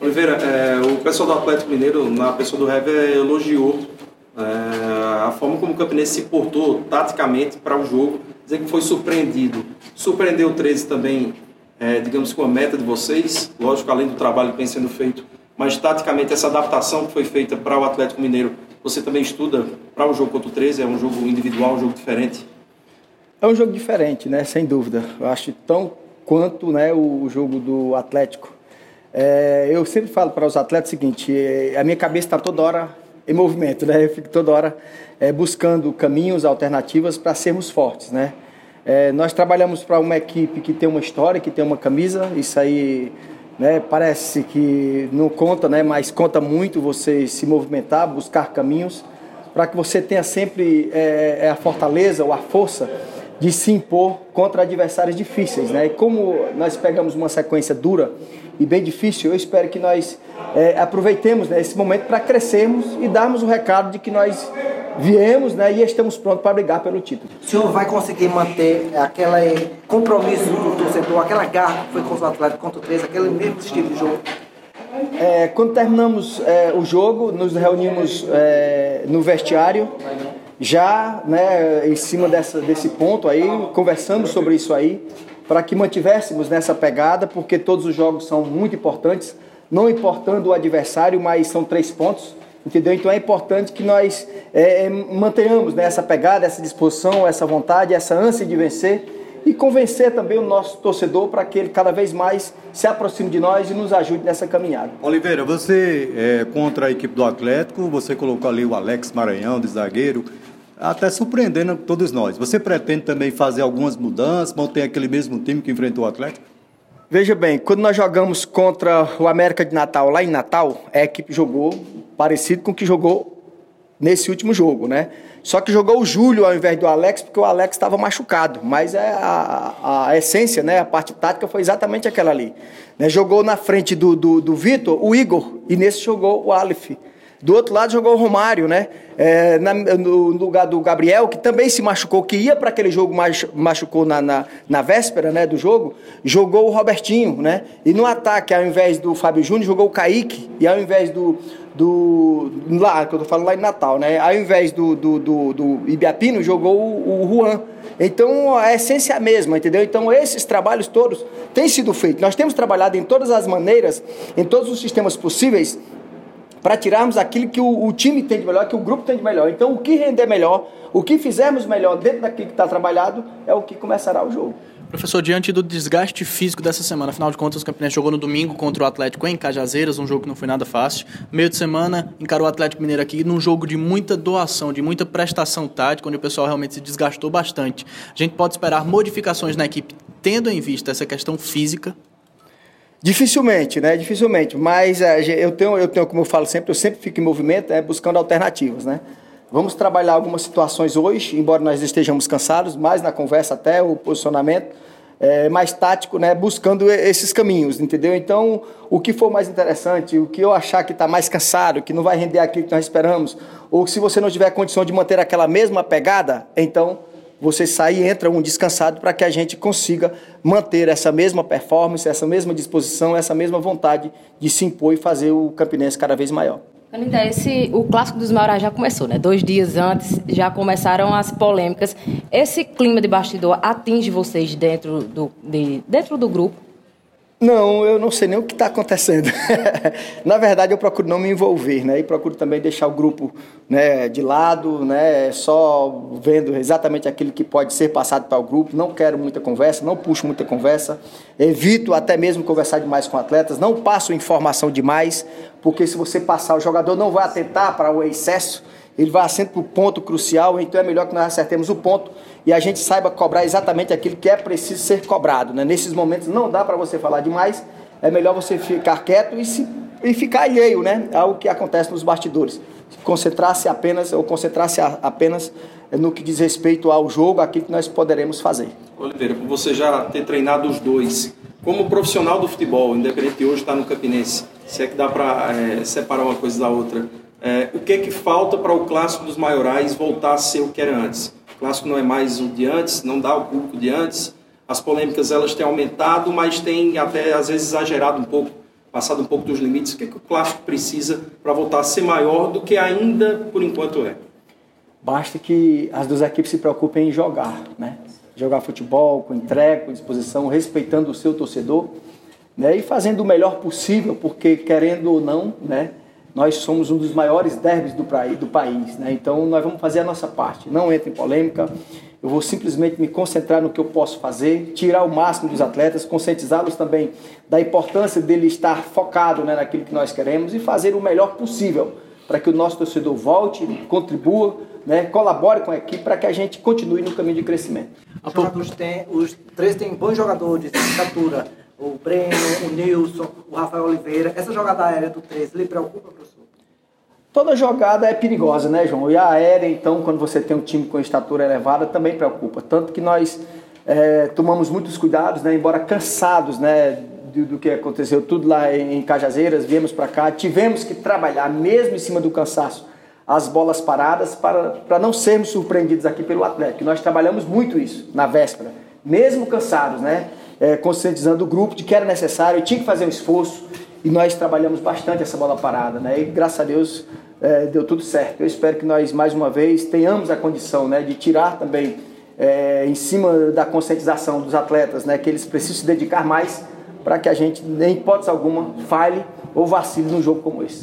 Oliveira, é, o pessoal do Atlético Mineiro, na pessoa do Hever, elogiou é, a forma como o Campinense se portou taticamente para o jogo, dizer que foi surpreendido. Surpreendeu o 13 também, é, digamos, com a meta de vocês, lógico, além do trabalho que vem sendo feito, mas taticamente essa adaptação que foi feita para o Atlético Mineiro, você também estuda para o jogo contra o 13, é um jogo individual, um jogo diferente? É um jogo diferente, né? Sem dúvida. Eu acho tão quanto né, o jogo do Atlético. É, eu sempre falo para os atletas o seguinte: é, a minha cabeça está toda hora em movimento, né? Eu fico toda hora é, buscando caminhos, alternativas para sermos fortes, né? É, nós trabalhamos para uma equipe que tem uma história, que tem uma camisa. Isso aí né, parece que não conta, né? Mas conta muito você se movimentar, buscar caminhos para que você tenha sempre é, é a fortaleza ou a força de se impor contra adversários difíceis. Né? E como nós pegamos uma sequência dura e bem difícil, eu espero que nós é, aproveitemos né, esse momento para crescermos e darmos o recado de que nós viemos né, e estamos prontos para brigar pelo título. O senhor vai conseguir manter aquele compromisso do torcedor, aquela garra que foi contra o Atlético, contra o 13, aquele mesmo estilo de jogo? É, quando terminamos é, o jogo, nos reunimos no vestiário já né, em cima dessa, desse ponto aí, conversamos sobre isso aí, para que mantivéssemos nessa pegada, porque todos os jogos são muito importantes, não importando o adversário, mas são três pontos, entendeu? Então é importante que nós é, mantenhamos né, essa pegada, essa disposição, essa vontade, essa ânsia de vencer e convencer também o nosso torcedor para que ele cada vez mais se aproxime de nós e nos ajude nessa caminhada. Oliveira, você é contra a equipe do Atlético, você colocou ali o Alex Maranhão de zagueiro, até surpreendendo todos nós. Você pretende também fazer algumas mudanças, manter aquele mesmo time que enfrentou o Atlético? Veja bem, quando nós jogamos contra o América de Natal lá em Natal, a equipe jogou parecido com o que jogou nesse último jogo, né? Só que jogou o Júlio ao invés do Alex, porque o Alex estava machucado. Mas é a, a, essência, né? A parte tática foi exatamente aquela ali. Né? Jogou na frente do, do, do Vitor o Igor, e nesse jogou o Aleph. Do outro lado jogou o Romário, né? É, na, no lugar do Gabriel, que também se machucou, que ia para aquele jogo, machucou na, na, na, véspera né, do jogo, jogou o Robertinho, né? E no ataque, ao invés do Fábio Júnior, jogou o Kaique, e ao invés do. do lá, que eu tô falando lá em Natal, né? Ao invés do, do, do, do Ibiapino, jogou o, o Juan. Então a essência é a mesma, entendeu? Então esses trabalhos todos têm sido feitos. Nós temos trabalhado em todas as maneiras, em todos os sistemas possíveis, para tirarmos aquilo que o, o, time tem de melhor, que o grupo tem de melhor. Então, o que render melhor, o que fizermos melhor dentro daquilo que está trabalhado, é o que começará o jogo. Professor, diante do desgaste físico dessa semana, afinal de contas, o Campinense jogou no domingo contra o Atlético em Cajazeiras, um jogo que não foi nada fácil. Meio de semana, encarou o Atlético Mineiro aqui num jogo de muita doação, de muita prestação tática, onde o pessoal realmente se desgastou bastante. A gente pode esperar modificações na equipe, tendo em vista essa questão física Dificilmente, né? Dificilmente. Mas é, eu, tenho, eu tenho, como eu falo sempre, eu sempre fico em movimento, é, buscando alternativas, né? Vamos trabalhar algumas situações hoje, embora nós estejamos cansados, mais na conversa até, o posicionamento é, mais tático, né? Buscando esses caminhos, entendeu? Então, o que for mais interessante, o que eu achar que está mais cansado, que não vai render aquilo que nós esperamos, ou se você não tiver condição de manter aquela mesma pegada, então você sai e entra um descansado para que a gente consiga manter essa mesma performance, essa mesma disposição, essa mesma vontade de se impor e fazer o Campinense cada vez maior. Esse, o Clássico dos Maiores já começou, né? Dois dias antes já começaram as polêmicas. Esse clima de bastidor atinge vocês dentro do, de, dentro do grupo? Não, eu não sei nem o que está acontecendo. Na verdade, eu procuro não me envolver, né? E procuro também deixar o grupo né, de lado, né? Só vendo exatamente aquilo que pode ser passado para o grupo. Não quero muita conversa, não puxo muita conversa. Evito até mesmo conversar demais com atletas. Não passo informação demais, porque se você passar, o jogador não vai atentar para o excesso ele vai sempre para o ponto crucial, então é melhor que nós acertemos o ponto e a gente saiba cobrar exatamente aquilo que é preciso ser cobrado. Né? Nesses momentos não dá para você falar demais, é melhor você ficar quieto e, se, e ficar alheio né, ao que acontece nos bastidores. Concentrar-se apenas, ou concentrar-se apenas no que diz respeito ao jogo, aquilo que nós poderemos fazer. Oliveira, por você já ter treinado os dois, como profissional do futebol, independente de hoje estar no Campinense, se é que dá para é, separar uma coisa da outra, é, o que é que falta para o clássico dos maiorais voltar a ser o que era antes? O clássico não é mais o de antes, não dá o público de antes. as polêmicas elas têm aumentado, mas têm até às vezes exagerado um pouco, passado um pouco dos limites. O que, é que o clássico precisa para voltar a ser maior do que ainda por enquanto é? Basta que as duas equipes se preocupem em jogar, né? Jogar futebol com entrega, com disposição, respeitando o seu torcedor, né? E fazendo o melhor possível, porque querendo ou não, né? Nós somos um dos maiores derbys do, do país, né? Então nós vamos fazer a nossa parte. Não entre em polêmica. Eu vou simplesmente me concentrar no que eu posso fazer, tirar o máximo dos atletas, conscientizá-los também da importância dele estar focado né, naquilo que nós queremos e fazer o melhor possível para que o nosso torcedor volte, contribua, né, colabore com a equipe para que a gente continue no caminho de crescimento. Os, têm, os três têm bons jogadores de estatura. O Breno, o Nilson, o Rafael Oliveira. Essa jogada aérea do 13 lhe preocupa, professor? Toda jogada é perigosa, né, João? E a aérea, então, quando você tem um time com estatura elevada, também preocupa. Tanto que nós é, tomamos muitos cuidados, né, embora cansados né, do, do que aconteceu tudo lá em Cajazeiras, viemos para cá, tivemos que trabalhar, mesmo em cima do cansaço, as bolas paradas para, para não sermos surpreendidos aqui pelo Atlético. Nós trabalhamos muito isso na véspera, mesmo cansados, né? É, conscientizando o grupo de que era necessário, tinha que fazer um esforço e nós trabalhamos bastante essa bola parada, né? E graças a Deus é, deu tudo certo. Eu espero que nós mais uma vez tenhamos a condição, né, de tirar também é, em cima da conscientização dos atletas, né, que eles precisam se dedicar mais para que a gente, em hipótese alguma, falhe ou vacile num jogo como esse.